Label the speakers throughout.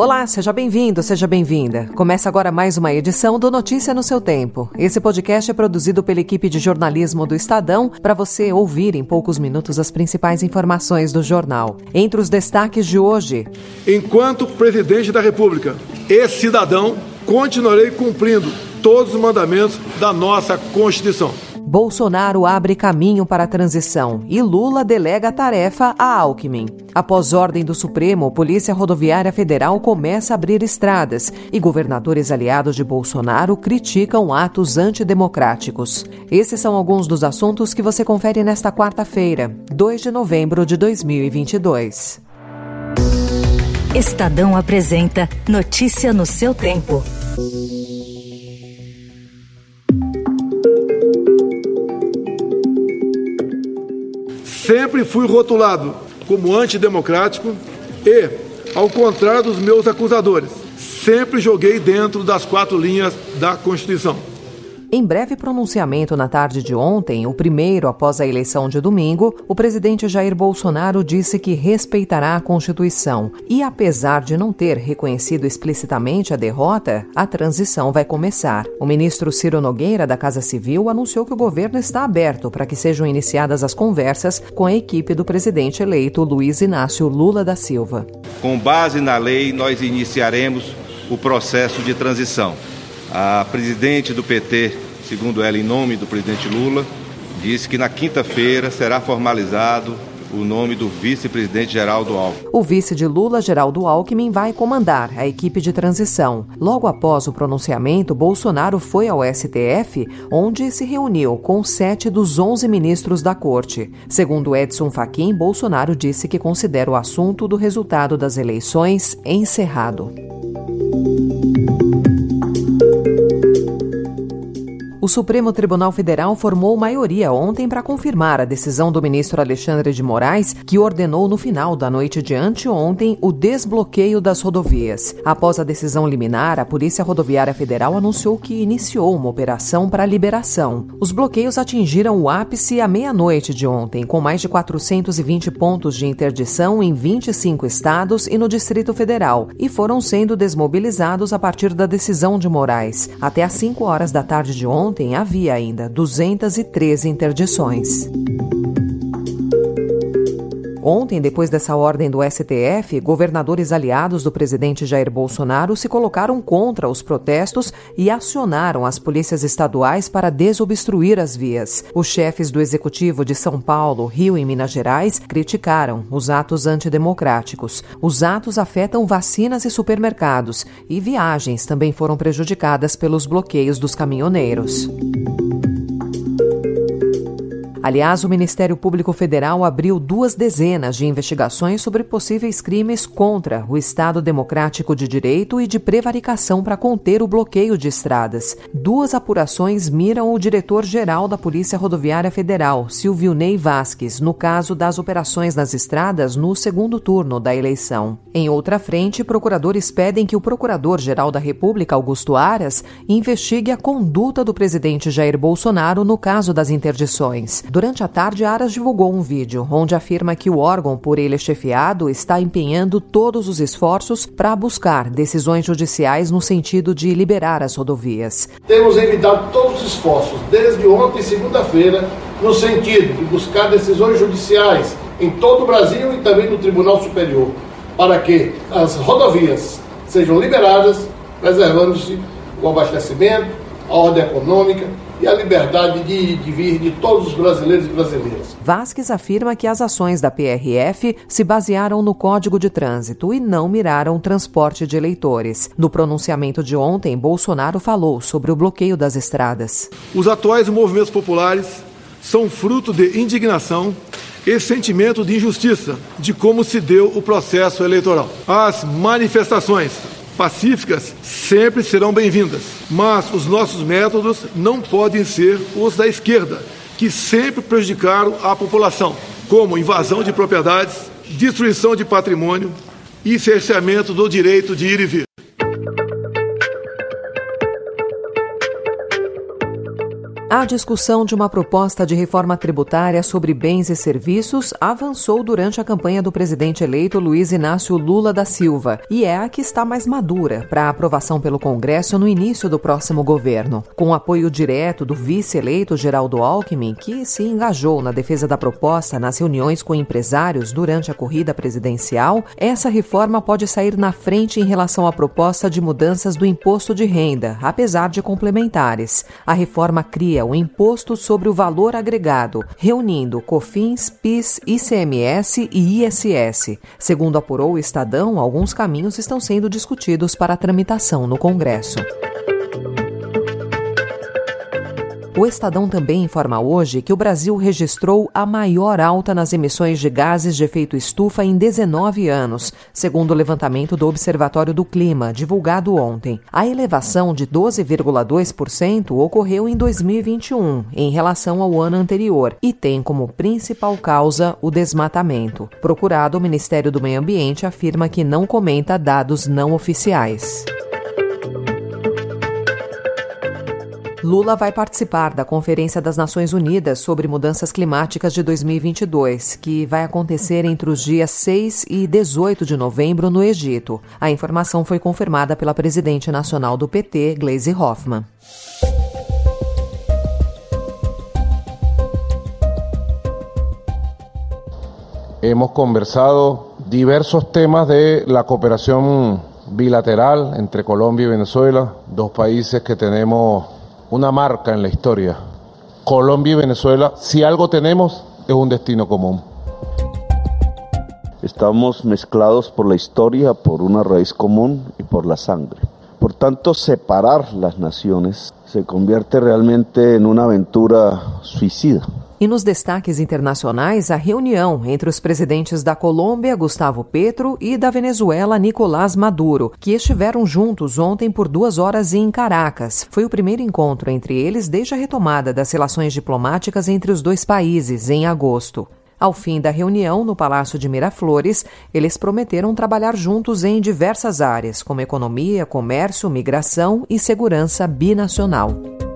Speaker 1: Olá, seja bem-vindo, seja bem-vinda. Começa agora mais uma edição do Notícia no seu Tempo. Esse podcast é produzido pela equipe de jornalismo do Estadão para você ouvir em poucos minutos as principais informações do jornal. Entre os destaques de hoje:
Speaker 2: Enquanto presidente da República e cidadão, continuarei cumprindo todos os mandamentos da nossa Constituição.
Speaker 1: Bolsonaro abre caminho para a transição e Lula delega a tarefa a Alckmin. Após ordem do Supremo, Polícia Rodoviária Federal começa a abrir estradas e governadores aliados de Bolsonaro criticam atos antidemocráticos. Esses são alguns dos assuntos que você confere nesta quarta-feira, 2 de novembro de 2022.
Speaker 3: Estadão apresenta Notícia no seu tempo.
Speaker 2: Sempre fui rotulado como antidemocrático e, ao contrário dos meus acusadores, sempre joguei dentro das quatro linhas da Constituição.
Speaker 1: Em breve pronunciamento na tarde de ontem, o primeiro após a eleição de domingo, o presidente Jair Bolsonaro disse que respeitará a Constituição e, apesar de não ter reconhecido explicitamente a derrota, a transição vai começar. O ministro Ciro Nogueira, da Casa Civil, anunciou que o governo está aberto para que sejam iniciadas as conversas com a equipe do presidente eleito Luiz Inácio Lula da Silva.
Speaker 4: Com base na lei, nós iniciaremos o processo de transição. A presidente do PT, segundo ela, em nome do presidente Lula, disse que na quinta-feira será formalizado o nome do vice-presidente Geraldo Alckmin.
Speaker 1: O vice de Lula, Geraldo Alckmin, vai comandar a equipe de transição. Logo após o pronunciamento, Bolsonaro foi ao STF, onde se reuniu com sete dos onze ministros da corte. Segundo Edson Fachin, Bolsonaro disse que considera o assunto do resultado das eleições encerrado. O Supremo Tribunal Federal formou maioria ontem para confirmar a decisão do ministro Alexandre de Moraes, que ordenou no final da noite de anteontem o desbloqueio das rodovias. Após a decisão liminar, a Polícia Rodoviária Federal anunciou que iniciou uma operação para liberação. Os bloqueios atingiram o ápice à meia-noite de ontem, com mais de 420 pontos de interdição em 25 estados e no Distrito Federal, e foram sendo desmobilizados a partir da decisão de Moraes. Até às 5 horas da tarde de ontem, ontem havia ainda 213 interdições. Ontem, depois dessa ordem do STF, governadores aliados do presidente Jair Bolsonaro se colocaram contra os protestos e acionaram as polícias estaduais para desobstruir as vias. Os chefes do executivo de São Paulo, Rio e Minas Gerais criticaram os atos antidemocráticos. Os atos afetam vacinas e supermercados, e viagens também foram prejudicadas pelos bloqueios dos caminhoneiros. Aliás, o Ministério Público Federal abriu duas dezenas de investigações sobre possíveis crimes contra o Estado Democrático de Direito e de prevaricação para conter o bloqueio de estradas. Duas apurações miram o diretor-geral da Polícia Rodoviária Federal, Silvio Ney Vasques, no caso das operações nas estradas no segundo turno da eleição. Em outra frente, procuradores pedem que o Procurador-Geral da República, Augusto Aras, investigue a conduta do presidente Jair Bolsonaro no caso das interdições. Durante a tarde, Aras divulgou um vídeo onde afirma que o órgão por ele chefiado está empenhando todos os esforços para buscar decisões judiciais no sentido de liberar as rodovias.
Speaker 5: Temos evitado todos os esforços, desde ontem, segunda-feira, no sentido de buscar decisões judiciais em todo o Brasil e também no Tribunal Superior, para que as rodovias sejam liberadas, preservando-se o abastecimento, a ordem econômica e a liberdade de, de vir de todos os brasileiros e brasileiras.
Speaker 1: Vasques afirma que as ações da PRF se basearam no Código de Trânsito e não miraram o transporte de eleitores. No pronunciamento de ontem, Bolsonaro falou sobre o bloqueio das estradas.
Speaker 2: Os atuais movimentos populares são fruto de indignação e sentimento de injustiça de como se deu o processo eleitoral. As manifestações pacíficas sempre serão bem-vindas, mas os nossos métodos não podem ser os da esquerda, que sempre prejudicaram a população, como invasão de propriedades, destruição de patrimônio e cerceamento do direito de ir e vir.
Speaker 1: A discussão de uma proposta de reforma tributária sobre bens e serviços avançou durante a campanha do presidente eleito Luiz Inácio Lula da Silva e é a que está mais madura para aprovação pelo Congresso no início do próximo governo. Com apoio direto do vice-eleito Geraldo Alckmin, que se engajou na defesa da proposta nas reuniões com empresários durante a corrida presidencial, essa reforma pode sair na frente em relação à proposta de mudanças do imposto de renda, apesar de complementares. A reforma cria o Imposto sobre o Valor Agregado, reunindo COFINS, PIS, ICMS e ISS. Segundo apurou o Estadão, alguns caminhos estão sendo discutidos para tramitação no Congresso. O Estadão também informa hoje que o Brasil registrou a maior alta nas emissões de gases de efeito estufa em 19 anos, segundo o levantamento do Observatório do Clima, divulgado ontem. A elevação de 12,2% ocorreu em 2021, em relação ao ano anterior, e tem como principal causa o desmatamento. Procurado, o Ministério do Meio Ambiente afirma que não comenta dados não oficiais. Lula vai participar da Conferência das Nações Unidas sobre Mudanças Climáticas de 2022, que vai acontecer entre os dias 6 e 18 de novembro no Egito. A informação foi confirmada pela presidente nacional do PT, Gleisi Hoffmann.
Speaker 6: Hemos conversado diversos temas de la cooperación bilateral entre Colombia y Venezuela, dos países que tenemos una marca en la historia. Colombia y Venezuela, si algo tenemos, es un destino común.
Speaker 7: Estamos mezclados por la historia, por una raíz común y por la sangre. Por tanto, separar las naciones se convierte realmente en una aventura suicida.
Speaker 1: E nos destaques internacionais, a reunião entre os presidentes da Colômbia, Gustavo Petro, e da Venezuela, Nicolás Maduro, que estiveram juntos ontem por duas horas em Caracas. Foi o primeiro encontro entre eles desde a retomada das relações diplomáticas entre os dois países, em agosto. Ao fim da reunião, no Palácio de Miraflores, eles prometeram trabalhar juntos em diversas áreas, como economia, comércio, migração e segurança binacional.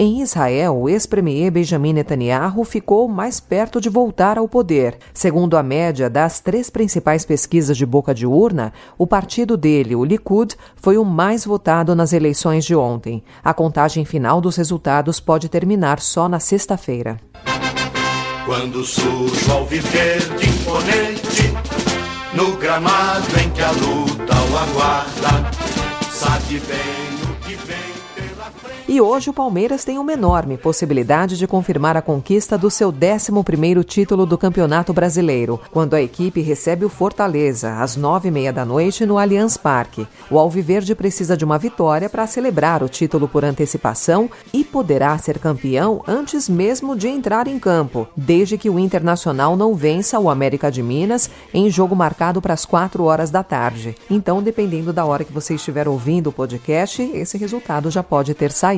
Speaker 1: Em Israel, o ex-premier Benjamin Netanyahu ficou mais perto de voltar ao poder. Segundo a média das três principais pesquisas de boca de urna, o partido dele, o Likud, foi o mais votado nas eleições de ontem. A contagem final dos resultados pode terminar só na sexta-feira. Quando surge imponente, no gramado em que a luta o aguarda, sabe bem e hoje o Palmeiras tem uma enorme possibilidade de confirmar a conquista do seu 11º título do Campeonato Brasileiro, quando a equipe recebe o Fortaleza, às nove e meia da noite, no Allianz Parque. O Alviverde precisa de uma vitória para celebrar o título por antecipação e poderá ser campeão antes mesmo de entrar em campo, desde que o Internacional não vença o América de Minas em jogo marcado para as quatro horas da tarde. Então, dependendo da hora que você estiver ouvindo o podcast, esse resultado já pode ter saído